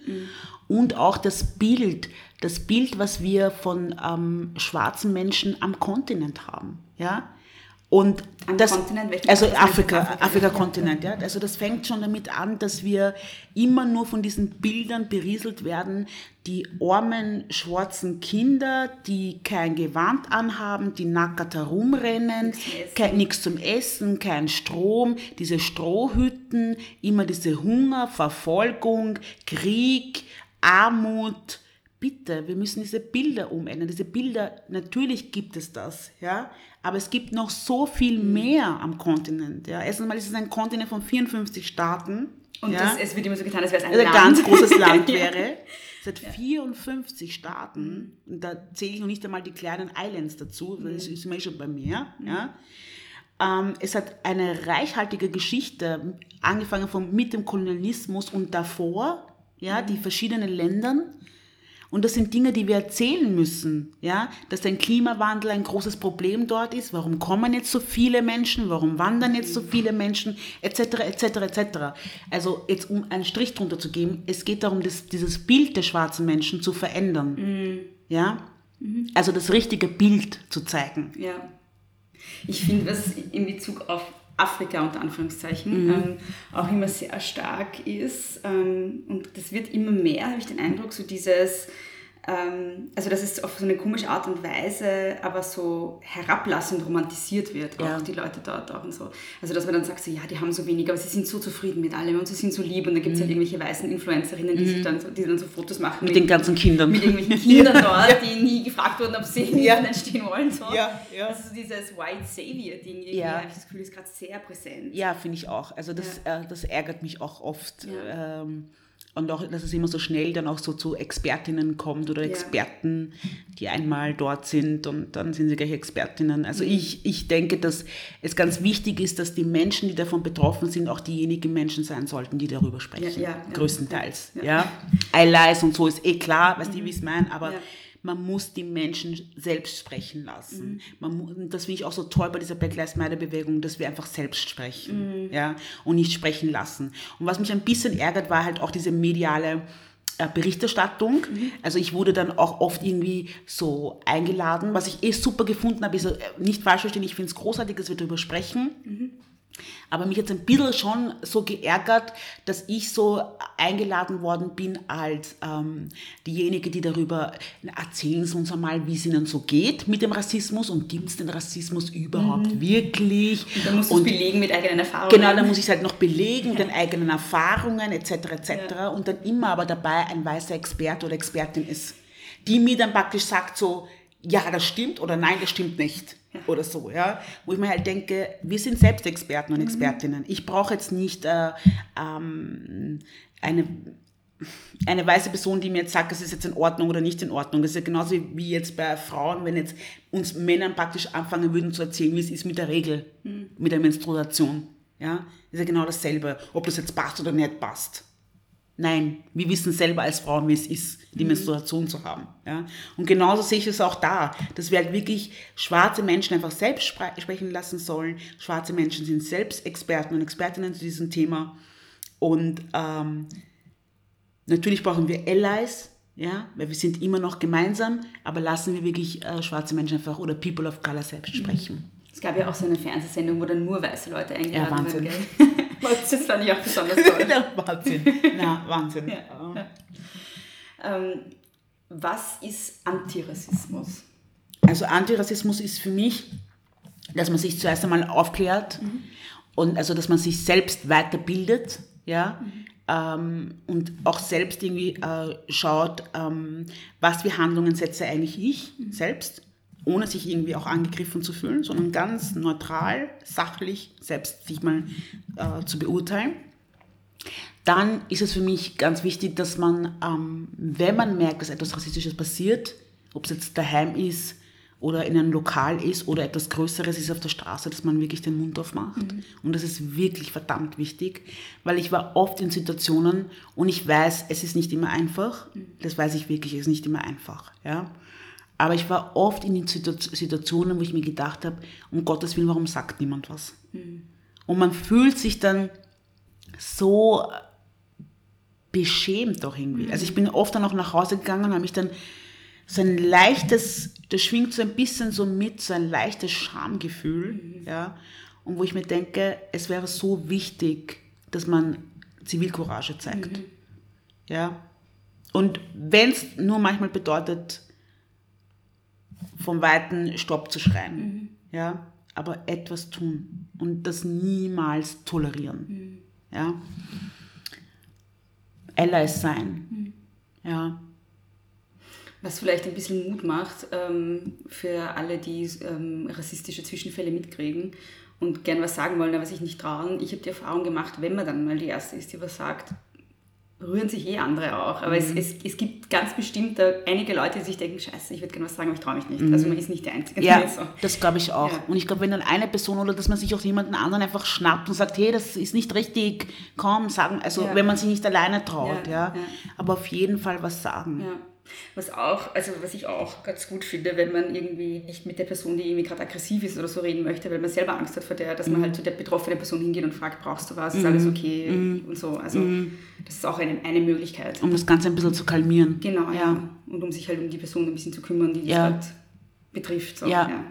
und auch das Bild, das Bild, was wir von ähm, schwarzen Menschen am Kontinent haben, ja. Und Am das, also? Afrika, Afrika, Afrika-Kontinent, ja. Also das fängt schon damit an, dass wir immer nur von diesen Bildern berieselt werden, die armen schwarzen Kinder, die kein Gewand anhaben, die nackert herumrennen, zum Essen. kein, nichts zum Essen, kein Strom, diese Strohhütten, immer diese Hunger, Verfolgung, Krieg, Armut. Bitte, wir müssen diese Bilder umändern. Diese Bilder, natürlich gibt es das, ja, aber es gibt noch so viel Mhm. mehr am Kontinent. Ja. Erstens mal ist es ein Kontinent von 54 Staaten. Und ja. das, es wird immer so getan, als wäre es ein Also ein ganz großes <laughs> Land wäre. Es hat 54 Staaten. Und da zähle ich noch nicht einmal die kleinen Islands dazu. Das ist mir schon bei mir. Ja. Ähm, es hat eine reichhaltige Geschichte, angefangen von, mit dem Kolonialismus und davor, ja, die verschiedenen Ländern. Und das sind Dinge, die wir erzählen müssen, ja, dass der Klimawandel ein großes Problem dort ist. Warum kommen jetzt so viele Menschen? Warum wandern jetzt so viele Menschen? Etc. etc. etc. Also jetzt um einen Strich drunter zu geben, es geht darum, das, dieses Bild der schwarzen Menschen zu verändern, ja, also das richtige Bild zu zeigen. Ja. Ich finde, was in Bezug auf Afrika unter Anführungszeichen ähm, auch immer sehr stark ist ähm, und das wird immer mehr, habe ich den Eindruck, so dieses, also dass es auf so eine komische Art und Weise aber so herablassend romantisiert wird, auch Ja. die Leute dort auch und so. Also dass man dann sagt, so, ja, die haben so wenig, aber sie sind so zufrieden mit allem und sie sind so lieb und dann gibt es halt irgendwelche weißen Influencerinnen, die, sich dann so, die dann so Fotos machen Mit den ganzen Kindern. mit irgendwelchen <laughs> Kindern dort, die nie gefragt wurden, ob sie Ja. Internet stehen wollen. So. Ja, ja. Also so dieses White Savior-Ding, Ja. habe ich das Gefühl, ist gerade sehr präsent. Ja, finde ich auch. Also das, äh, das ärgert mich auch oft. Ähm, und auch, dass es immer so schnell dann auch so zu Expertinnen kommt oder Ja. Experten, die einmal dort sind und dann sind sie gleich Expertinnen. Mhm. Also ich, ich denke, dass es ganz wichtig ist, dass die Menschen, die davon betroffen sind, auch diejenigen Menschen sein sollten, die darüber sprechen. Ja, ja, ja. Größtenteils. Ja. Ja. Allies und so ist eh klar, weißt du, wie ich es meine, aber Ja. Man muss die Menschen selbst sprechen Mhm. lassen. Man mu- und das finde ich auch so toll bei dieser Black Lives Matter Bewegung, dass wir einfach selbst sprechen Mhm. ja, und nicht sprechen lassen. Und was mich ein bisschen ärgert, war halt auch diese mediale äh, Berichterstattung. Mhm. Also ich wurde dann auch oft irgendwie so eingeladen, was ich eh super gefunden habe, ist äh, nicht falsch verstehen, ich finde es großartig, dass wir darüber sprechen. Mhm. Aber mich jetzt ein bisschen schon so geärgert, dass ich so eingeladen worden bin als ähm, diejenige, die darüber erzählen Sie uns einmal, wie es Ihnen so geht mit dem Rassismus und gibt es den Rassismus überhaupt wirklich? Da musst du es belegen mit eigenen Erfahrungen. Genau, dann muss ich es halt noch belegen mit den eigenen Erfahrungen etc. etc. Und dann immer aber dabei ein weißer Experte oder Expertin ist, die mir dann praktisch sagt so, ja, das stimmt oder nein, das stimmt nicht. Oder so, ja. Wo ich mir halt denke, wir sind selbst Experten und Expertinnen. Ich brauche jetzt nicht äh, ähm, eine eine weiße Person, die mir jetzt sagt, es ist jetzt in Ordnung oder nicht in Ordnung. Das ist ja genauso wie jetzt bei Frauen, wenn jetzt uns Männern praktisch anfangen würden zu erzählen, wie es ist mit der Regel, mit der Menstruation. Ja, ist ja genau dasselbe, ob das jetzt passt oder nicht passt. Nein, wir wissen selber als Frauen, wie es ist, die Menstruation zu haben. Ja? Und genauso sehe ich es auch da, dass wir halt wirklich schwarze Menschen einfach selbst spre sprechen lassen sollen. Schwarze Menschen sind selbst Experten und Expertinnen zu diesem Thema. Und ähm, natürlich brauchen wir Allies, ja, weil wir sind immer noch gemeinsam, aber lassen wir wirklich äh, schwarze Menschen einfach oder People of Color selbst sprechen. Es gab ja auch so eine Fernsehsendung, wo dann nur weiße Leute eingeladen Ja, Wahnsinn. <laughs> das fand ich auch besonders <laughs> toll. Wahnsinn. Na, Wahnsinn. <laughs> Ja. ähm, was ist Antirassismus? Also Antirassismus ist für mich, dass man sich zuerst einmal aufklärt und also dass man sich selbst weiterbildet, ja, ähm, und auch selbst irgendwie äh, schaut, ähm, was für Handlungen setze eigentlich ich selbst ohne sich irgendwie auch angegriffen zu fühlen, sondern ganz neutral, sachlich, selbst sich mal äh, zu beurteilen. Dann ist es für mich ganz wichtig, dass man, ähm, wenn man merkt, dass etwas Rassistisches passiert, ob es jetzt daheim ist oder in einem Lokal ist oder etwas Größeres ist auf der Straße, dass man wirklich den Mund aufmacht. Mhm. Und das ist wirklich verdammt wichtig, weil ich war oft in Situationen und ich weiß, es ist nicht immer einfach. Das weiß ich wirklich, es ist nicht immer einfach. Ja? Aber ich war oft in den Situationen, wo ich mir gedacht habe, um Gottes Willen, warum sagt niemand was? Mhm. Und man fühlt sich dann so beschämt doch irgendwie. Also ich bin oft dann auch nach Hause gegangen und habe mich dann so ein leichtes, das schwingt so ein bisschen so mit, so ein leichtes Schamgefühl, mhm. ja, und wo ich mir denke, es wäre so wichtig, dass man Zivilcourage zeigt, mhm. ja, und wenn es nur manchmal bedeutet, vom Weiten Stopp zu schreien, mhm. ja, aber etwas tun und das niemals tolerieren, mhm. ja, Allies sein, mhm. ja, was vielleicht ein bisschen Mut macht ähm, für alle, die ähm, rassistische Zwischenfälle mitkriegen und gern was sagen wollen, aber sich nicht trauen. Ich habe die Erfahrung gemacht, wenn man dann mal die Erste ist, die was sagt, rühren sich eh andere auch. Aber mhm. es, es, es gibt ganz bestimmt einige Leute, die sich denken, scheiße, ich würde gerne was sagen, aber ich traue mich nicht. Mhm. Also man ist nicht der Einzige. Ja, <laughs> so. das glaube ich auch. Ja. Und ich glaube, wenn dann eine Person oder dass man sich auch jemanden anderen einfach schnappt und sagt, hey, das ist nicht richtig, komm, sagen, also ja. wenn man sich nicht alleine traut, ja, ja. aber auf jeden Fall was sagen. Ja. Was auch, also was ich auch ganz gut finde, wenn man irgendwie nicht mit der Person, die irgendwie gerade aggressiv ist oder so reden möchte, weil man selber Angst hat vor der, dass mhm. man halt zu der betroffenen Person hingeht und fragt, brauchst du was, ist mhm. alles okay mhm. und so. Also mhm. das ist auch eine, eine Möglichkeit. Um das Ganze ein bisschen zu kalmieren. Genau, ja. ja. Und um sich halt um die Person ein bisschen zu kümmern, die das ja. halt betrifft. So. Ja. ja.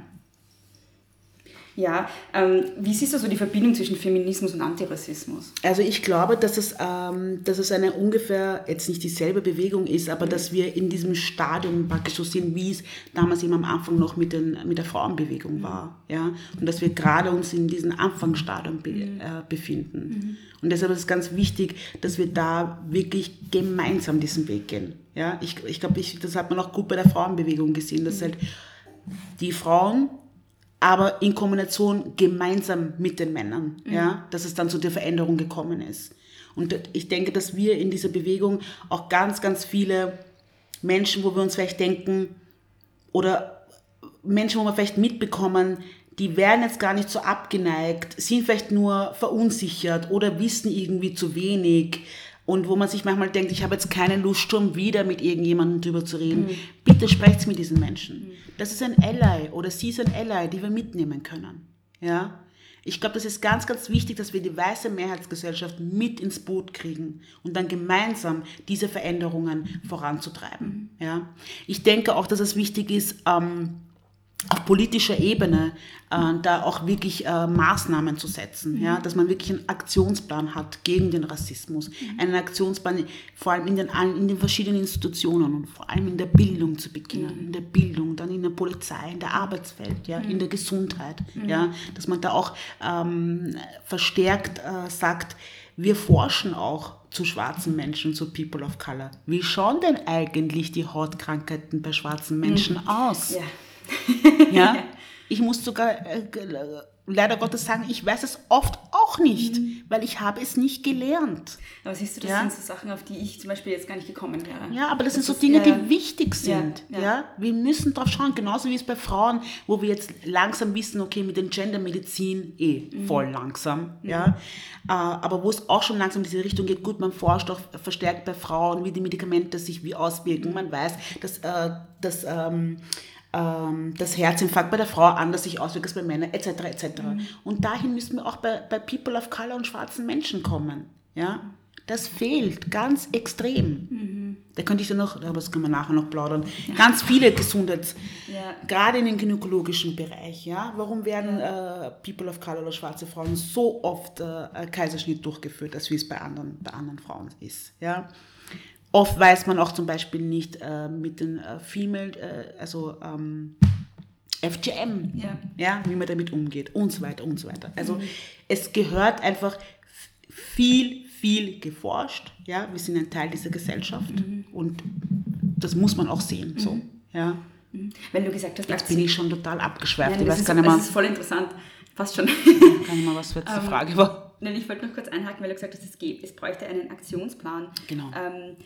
Ja, ähm, wie siehst du so die Verbindung zwischen Feminismus und Antirassismus? Also ich glaube, dass es, ähm, dass es eine ungefähr, jetzt nicht dieselbe Bewegung ist, aber mhm. dass wir in diesem Stadium praktisch so sind, wie es damals eben am Anfang noch mit, den, mit der Frauenbewegung mhm. war. Ja? Und dass wir gerade uns in diesem Anfangsstadium be, mhm. äh, befinden. Mhm. Und deshalb ist es ganz wichtig, dass wir da wirklich gemeinsam diesen Weg gehen. Ja? Ich, ich glaube, ich, das hat man auch gut bei der Frauenbewegung gesehen, dass mhm. halt die Frauen aber in Kombination gemeinsam mit den Männern, mhm. ja, dass es dann zu der Veränderung gekommen ist. Und ich denke, dass wir in dieser Bewegung auch ganz, ganz viele Menschen, wo wir uns vielleicht denken, oder Menschen, wo wir vielleicht mitbekommen, die werden jetzt gar nicht so abgeneigt, sind vielleicht nur verunsichert oder wissen irgendwie zu wenig und wo man sich manchmal denkt, ich habe jetzt keine Lust, schon wieder mit irgendjemandem drüber zu reden. Mhm. Bitte sprecht mit diesen Menschen. Das ist ein Ally oder sie ist ein Ally, die wir mitnehmen können. Ja? Ich glaube, das ist ganz, ganz wichtig, dass wir die weiße Mehrheitsgesellschaft mit ins Boot kriegen und dann gemeinsam diese Veränderungen voranzutreiben. Ja? Ich denke auch, dass es wichtig ist, ähm, auf politischer Ebene äh, da auch wirklich äh, Maßnahmen zu setzen, mhm. ja, dass man wirklich einen Aktionsplan hat gegen den Rassismus, mhm. einen Aktionsplan vor allem in den, in den verschiedenen Institutionen und vor allem in der Bildung zu beginnen, mhm. in der Bildung, dann in der Polizei, in der Arbeitswelt, ja, in der. Gesundheit, ja, dass man da auch ähm, verstärkt äh, sagt, wir forschen auch zu schwarzen Menschen, zu People of Color. Wie schauen denn eigentlich die Hautkrankheiten bei schwarzen Menschen mhm. aus? Ja <laughs> ja? <laughs> Ich muss sogar äh, leider Gottes sagen, ich weiß es oft auch nicht, mhm. weil ich habe es nicht gelernt. Aber siehst du, das ja? sind so Sachen, auf die ich zum Beispiel jetzt gar nicht gekommen wäre. Ja, aber das, das sind so Dinge, ja, die wichtig sind. Ja, ja, Wir müssen drauf schauen, genauso wie es bei Frauen, wo wir jetzt langsam wissen, okay, mit den Gendermedizin eh mhm. voll langsam. Mhm. Ja? Äh, aber wo es auch schon langsam in diese Richtung geht, gut, man forscht auch verstärkt bei Frauen, wie die Medikamente sich wie auswirken. Mhm. Man weiß, dass, äh, dass ähm, ähm, das Herzinfarkt bei der Frau anders sich auswirkt als bei Männern, etc. etc. Mhm. Und dahin müssen wir auch bei, bei People of Color und schwarzen Menschen kommen. Ja? Das fehlt ganz extrem. Mhm. Da könnte ich dann noch, aber das können wir nachher noch plaudern, ja. ganz viele Gesundheits, ja. gerade in den gynäkologischen Bereich. Ja? Warum werden äh, People of Color oder schwarze Frauen so oft äh, Kaiserschnitt durchgeführt, als wie es bei anderen, bei anderen Frauen ist? Ja? Oft weiß man auch zum Beispiel nicht äh, mit den äh, Female, äh, also ähm, FGM, ja. ja. wie man damit umgeht und so weiter und so weiter. Also mhm. es gehört einfach viel, viel geforscht. Ja, wir sind ein Teil dieser Gesellschaft mhm. und das muss man auch sehen. So, mhm. ja. Weil du gesagt hast, Jetzt bin ich schon total abgeschweift. Nein, ich das, weiß ist, gar nicht das mal, ist voll interessant. Fast schon. gar nicht mal, was jetzt die <laughs> Ähm, Frage war. Nein, ich wollte noch kurz einhaken, weil du gesagt hast, es, gibt, es bräuchte einen Aktionsplan. Genau. Ähm,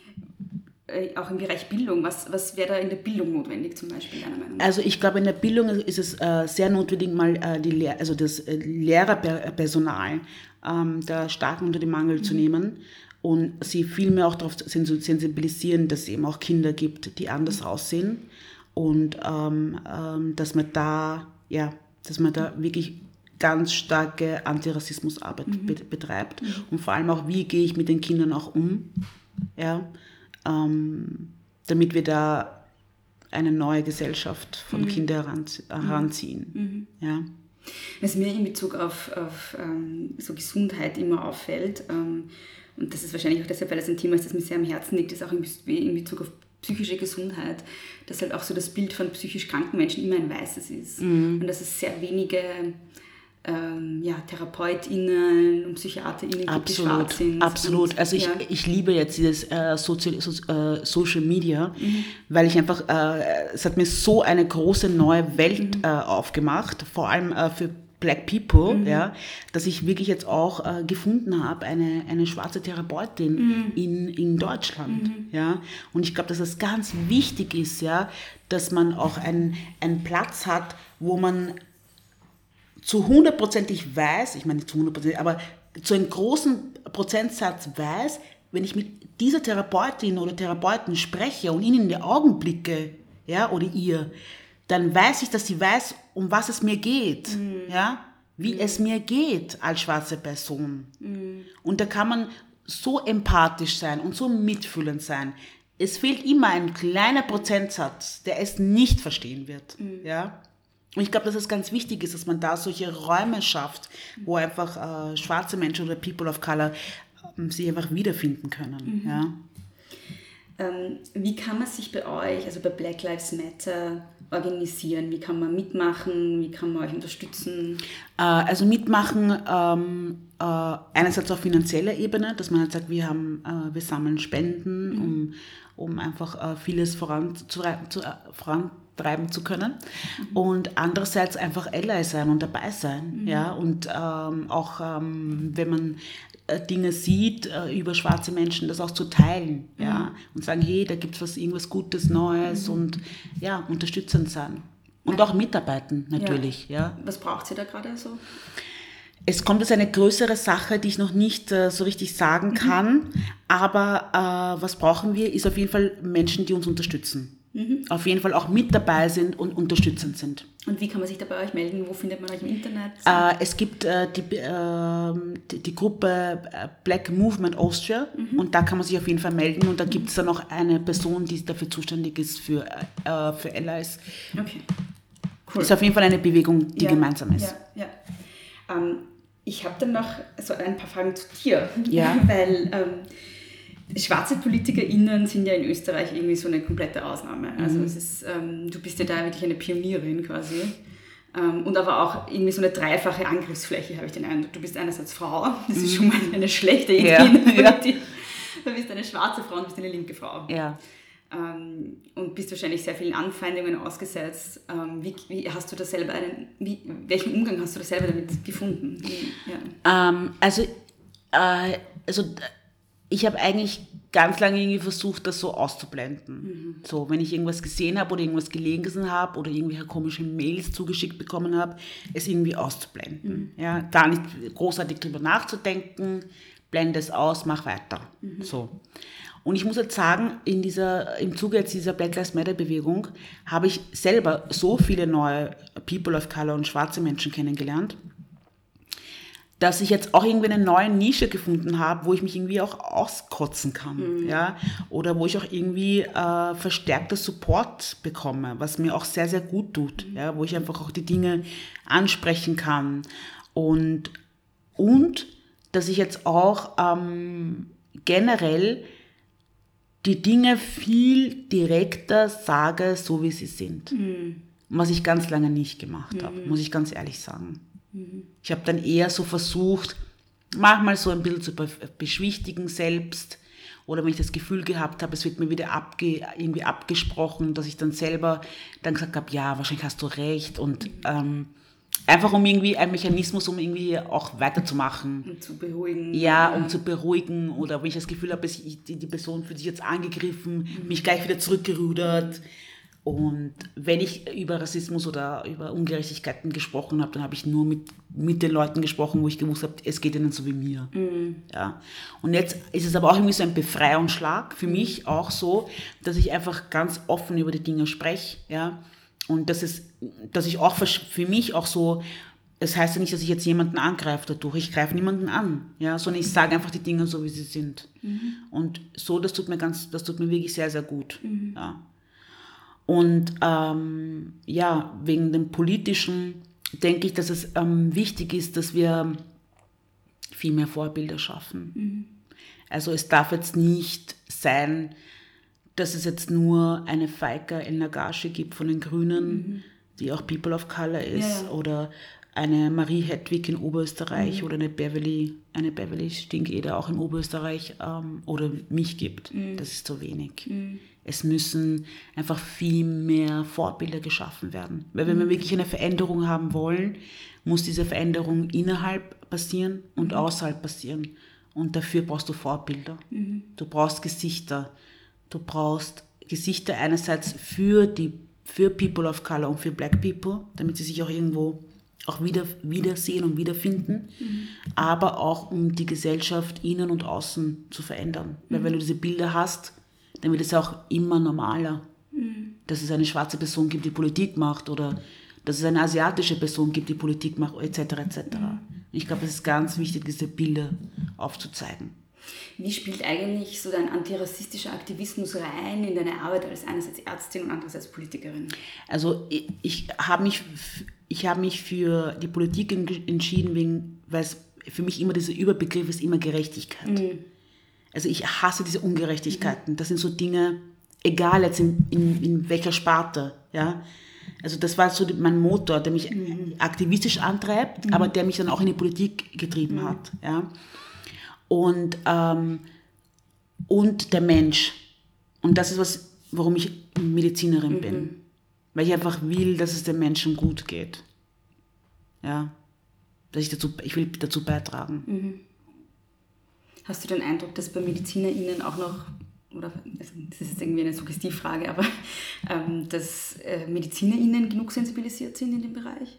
äh, auch im Bereich Bildung. Was, was wäre da in der Bildung notwendig zum Beispiel, deiner Meinung nach? Also ich glaube, in der Bildung ist es äh, sehr notwendig, mal äh, die Lehr also das äh, Lehrerpersonal ähm, da stark unter den Mangel zu nehmen und sie viel mehr auch darauf sensu- sensibilisieren, dass es eben auch Kinder gibt, die anders aussehen und ähm, ähm, dass man da, ja, dass man da wirklich ganz starke Antirassismusarbeit be betreibt. Und vor allem auch, wie gehe ich mit den Kindern auch um, ja, ähm, damit wir da eine neue Gesellschaft von Kindern heranz heranziehen. Ja. Was mir in Bezug auf, auf ähm, so Gesundheit immer auffällt, ähm, und das ist wahrscheinlich auch deshalb, weil das ein Thema ist, das mir sehr am Herzen liegt, ist auch in, in Bezug auf psychische Gesundheit, dass halt auch so das Bild von psychisch kranken Menschen immer ein weißes ist. Und dass es sehr wenige ähm, ja, TherapeutInnen und PsychiaterInnen gibt, die Absolut, schwarz sind. absolut. Und, Also ich, ja. ich liebe jetzt dieses äh, Sozi so, äh, Social Media, Mhm. weil ich einfach, äh, es hat mir so eine große neue Welt Mhm. äh, aufgemacht, vor allem äh, für Black People, Mhm. ja, dass ich wirklich jetzt auch äh, gefunden habe, eine, eine schwarze Therapeutin Mhm. in, in Deutschland, ja. Und ich glaube, dass es ganz wichtig ist, ja, dass man auch einen, einen Platz hat, wo man zu hundertprozentig weiß, ich meine nicht zu hundertprozentig, aber zu einem großen Prozentsatz weiß, wenn ich mit dieser Therapeutin oder Therapeuten spreche und ihnen in die Augen blicke, ja, oder ihr, dann weiß ich, dass sie weiß, um was es mir geht, ja, wie es mir geht als schwarze Person. Und da kann man so empathisch sein und so mitfühlend sein. Es fehlt immer ein kleiner Prozentsatz, der es nicht verstehen wird, ja. Und ich glaube, dass es ganz wichtig ist, dass man da solche Räume schafft, wo einfach äh, schwarze Menschen oder People of Color ähm, sich einfach wiederfinden können. Ja. Ähm, wie kann man sich bei euch, also bei Black Lives Matter, organisieren? Wie kann man mitmachen? Wie kann man euch unterstützen? Äh, also mitmachen, ähm, äh, einerseits auf finanzieller Ebene, dass man halt sagt, wir, haben, äh, wir sammeln Spenden, um, um einfach äh, vieles voranzutreiben zu, äh, vorantreiben zu können. Und andererseits einfach Ally sein und dabei sein. Ja? Und ähm, auch ähm, wenn man äh, Dinge sieht äh, über schwarze Menschen, das auch zu teilen. Ja? Und sagen, hey, da gibt es was, irgendwas Gutes, Neues und ja, unterstützend sein. Und auch mitarbeiten natürlich. Ja. Was braucht sie da gerade so? Es kommt jetzt eine größere Sache, die ich noch nicht äh, so richtig sagen kann. Aber äh, was brauchen wir, ist auf jeden Fall Menschen, die uns unterstützen. Auf jeden Fall auch mit dabei sind und unterstützend sind. Und wie kann man sich da bei euch melden? Wo findet man euch im Internet? Äh, es gibt äh, die, ähm, die, die Gruppe äh, Black Movement Austria und da kann man sich auf jeden Fall melden. Und da gibt es dann noch eine Person, die dafür zuständig ist für, äh, für Allies. Okay. Cool. Ist auf jeden Fall eine Bewegung, die Ja, gemeinsam ist. Ja, ja. Ähm, ich habe dann noch so ein paar Fragen zu dir. Ja. <laughs> Weil ähm, schwarze PolitikerInnen sind ja in Österreich irgendwie so eine komplette Ausnahme. Mhm. Also es ist, ähm, du bist ja da wirklich eine Pionierin quasi. Ähm, und aber auch irgendwie so eine dreifache Angriffsfläche, habe ich den Eindruck. Du bist einerseits Frau, das ist schon mal eine schlechte Idee Ja, in der ja. Politik. Du bist eine schwarze Frau und du bist eine linke Frau. Ja. Ähm, und bist wahrscheinlich sehr vielen Anfeindungen ausgesetzt. Ähm, wie, wie hast du da selber einen, wie, welchen Umgang hast du da selber damit gefunden? Wie, ja. Ähm, also, äh, also ich habe eigentlich ganz lange irgendwie versucht, das so auszublenden. So, wenn ich irgendwas gesehen habe oder irgendwas gelesen habe oder irgendwelche komische Mails zugeschickt bekommen habe, es irgendwie auszublenden. Ja, gar nicht großartig drüber nachzudenken, blende es aus, mach weiter. So. Und ich muss jetzt sagen, in dieser, im Zuge jetzt dieser Black Lives Matter Bewegung habe ich selber so viele neue People of Color und schwarze Menschen kennengelernt, dass ich jetzt auch irgendwie eine neue Nische gefunden habe, wo ich mich irgendwie auch auskotzen kann, ja, oder wo ich auch irgendwie äh, verstärkter Support bekomme, was mir auch sehr, sehr gut tut, ja, wo ich einfach auch die Dinge ansprechen kann. Und, und dass ich jetzt auch ähm, generell die Dinge viel direkter sage, so wie sie sind. Was ich ganz lange nicht gemacht habe, muss ich ganz ehrlich sagen. Ich habe dann eher so versucht, manchmal so ein bisschen zu be- beschwichtigen selbst oder wenn ich das Gefühl gehabt habe, es wird mir wieder abge, irgendwie abgesprochen, dass ich dann selber dann gesagt habe, ja, wahrscheinlich hast du recht und ähm, einfach um irgendwie ein Mechanismus, um irgendwie auch weiterzumachen. Um zu beruhigen. Ja, um zu beruhigen oder wenn ich das Gefühl habe, die, die Person fühlt sich jetzt angegriffen, mich gleich wieder zurückgerudert. Und wenn ich über Rassismus oder über Ungerechtigkeiten gesprochen habe, dann habe ich nur mit, mit den Leuten gesprochen, wo ich gewusst habe, es geht ihnen so wie mir. Ja. Und jetzt ist es aber auch irgendwie so ein Befreiungsschlag für mich auch so, dass ich einfach ganz offen über die Dinge spreche. Ja. Und das ist, dass ich auch für, mich auch so, es heißt ja nicht, dass ich jetzt jemanden angreife dadurch, ich greife niemanden an, ja, sondern ich sage einfach die Dinge so, wie sie sind. Und so, das tut mir ganz, das tut mir wirklich sehr, sehr gut. Ja. Und ähm, ja, wegen dem Politischen denke ich, dass es ähm, wichtig ist, dass wir viel mehr Vorbilder schaffen. Also es darf jetzt nicht sein, dass es jetzt nur eine Feika El Nagashi gibt von den Grünen, die auch People of Color ist, Ja. oder eine Marie Hedwig in Oberösterreich oder eine Beverly, eine Beverly Stinkeder auch in Oberösterreich ähm, oder mich gibt. Das ist zu wenig. Es müssen einfach viel mehr Vorbilder geschaffen werden. Weil wenn wir wirklich eine Veränderung haben wollen, muss diese Veränderung innerhalb passieren und außerhalb passieren. Und dafür brauchst du Vorbilder. Du brauchst Gesichter. Du brauchst Gesichter einerseits für die für People of Color und für Black People, damit sie sich auch irgendwo auch wieder wiedersehen und wiederfinden, aber auch um die Gesellschaft innen und außen zu verändern. Weil wenn du diese Bilder hast, dann wird es auch immer normaler, dass es eine schwarze Person gibt, die Politik macht oder dass es eine asiatische Person gibt, die Politik macht, etc. etc. Ich glaube, es ist ganz wichtig, diese Bilder aufzuzeigen. Wie spielt eigentlich so dein antirassistischer Aktivismus rein in deine Arbeit als einerseits Ärztin und andererseits Politikerin? Also ich, ich habe mich, ich hab mich für die Politik en- entschieden, wegen, weil es für mich immer dieser Überbegriff ist, immer Gerechtigkeit. Also ich hasse diese Ungerechtigkeiten. Das sind so Dinge, egal jetzt in, in, in welcher Sparte. Ja? Also das war so mein Motor, der mich aktivistisch antreibt, aber der mich dann auch in die Politik getrieben hat. Ja? Und, ähm, und der Mensch. Und das ist was, warum ich Medizinerin bin. Weil ich einfach will, dass es den Menschen gut geht. Ja. Dass ich, dazu, ich will dazu beitragen. Hast du den Eindruck, dass bei MedizinerInnen auch noch, oder also das ist jetzt irgendwie eine Suggestivfrage, aber ähm, dass äh, MedizinerInnen genug sensibilisiert sind in dem Bereich?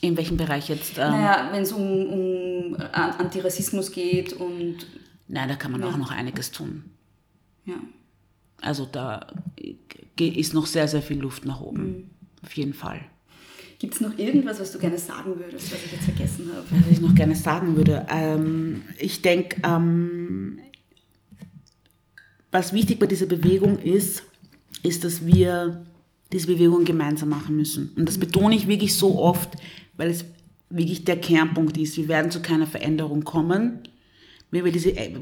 In welchem Bereich jetzt? Ähm, Naja, wenn es um, um An- Antirassismus geht und Nein, da kann man Ja. auch noch einiges tun. ja. Also da ge- ist noch sehr, sehr viel Luft nach oben. Auf jeden Fall. Gibt es noch irgendwas, was du gerne sagen würdest, was ich jetzt vergessen habe? Was ich noch gerne sagen würde. Ähm, ich denke, ähm, was wichtig bei dieser Bewegung ist, ist, dass wir diese Bewegung gemeinsam machen müssen. Und das betone ich wirklich so oft, weil es wirklich der Kernpunkt ist. Wir werden zu keiner Veränderung kommen, wenn wir diese, äh,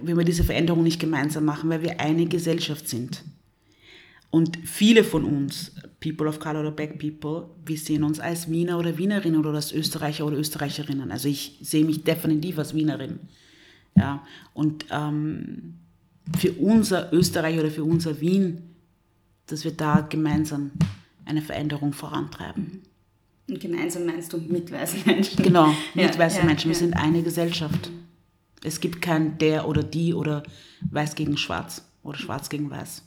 wenn wir diese Veränderung nicht gemeinsam machen, weil wir eine Gesellschaft sind. Und viele von uns, People of Color oder Black People, wir sehen uns als Wiener oder Wienerinnen oder als Österreicher oder Österreicherinnen. Also ich sehe mich definitiv als Wienerin. Ja, und ähm, für unser Österreich oder für unser Wien, dass wir da gemeinsam eine Veränderung vorantreiben. Und gemeinsam meinst du mit weißen Menschen? Genau, <laughs> Ja, mit weißen ja, Menschen. Wir ja. sind eine Gesellschaft. Es gibt kein der oder die oder weiß gegen schwarz oder schwarz gegen weiß.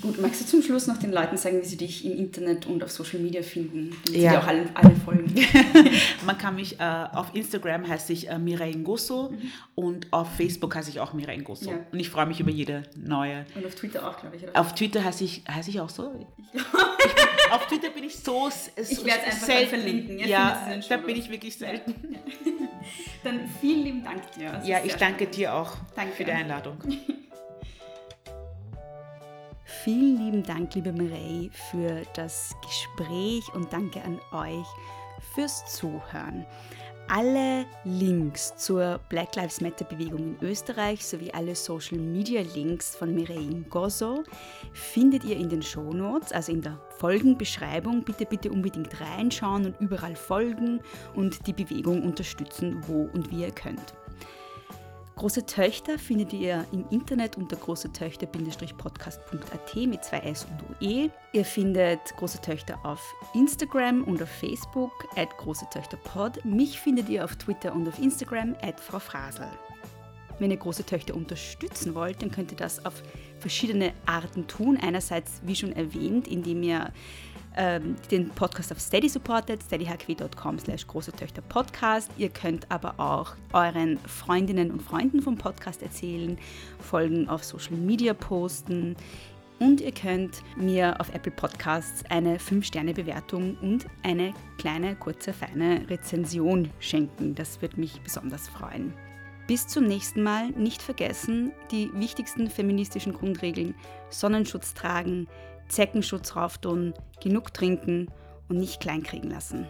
Gut, magst du zum Schluss noch den Leuten sagen, wie sie dich im Internet und auf Social Media finden, damit sie Ja. dir auch alle, alle folgen? <laughs> Man kann mich, äh, auf Instagram heiße ich äh, Mirai Ngoso und auf Facebook heiße ich auch Mirai Ngoso. Ja. Und ich freue mich über jede neue. Und auf Twitter auch, glaube ich, oder? Auf Twitter heiße ich, heiße ich auch so? Ich bin, <laughs> auf Twitter bin ich so, so Ich werd's einfach selten. verlinken. Ja, Ja, da bin ich wirklich selten. <laughs> Dann vielen lieben Dank dir. Das Ja, ich danke spannend. dir auch Danke. für die Einladung. Vielen lieben Dank, liebe Mireille, für das Gespräch und danke an euch fürs Zuhören. Alle Links zur Black Lives Matter Bewegung in Österreich sowie alle Social Media Links von Mireille Gozo findet ihr in den Shownotes, also in der Folgenbeschreibung. Bitte, bitte unbedingt reinschauen und überall folgen und die Bewegung unterstützen, wo und wie ihr könnt. Große Töchter findet ihr im Internet unter großetöchter-podcast.at mit zwei S und UE. Ihr findet Große Töchter auf Instagram und auf Facebook at Große Töchter Pod. Mich findet ihr auf Twitter und auf Instagram at Frau Frasel. Wenn ihr große Töchter unterstützen wollt, dann könnt ihr das auf verschiedene Arten tun. Einerseits, wie schon erwähnt, indem ihr ähm, den Podcast auf Steady supportet, steadyhq.com slash große Töchter Podcast. Ihr könnt aber auch euren Freundinnen und Freunden vom Podcast erzählen, Folgen auf Social Media posten und ihr könnt mir auf Apple Podcasts eine 5-Sterne-Bewertung und eine kleine, kurze, feine Rezension schenken. Das wird mich besonders freuen. Bis zum nächsten Mal nicht vergessen, die wichtigsten feministischen Grundregeln Sonnenschutz tragen, Zeckenschutz rauftun, genug trinken und nicht kleinkriegen lassen.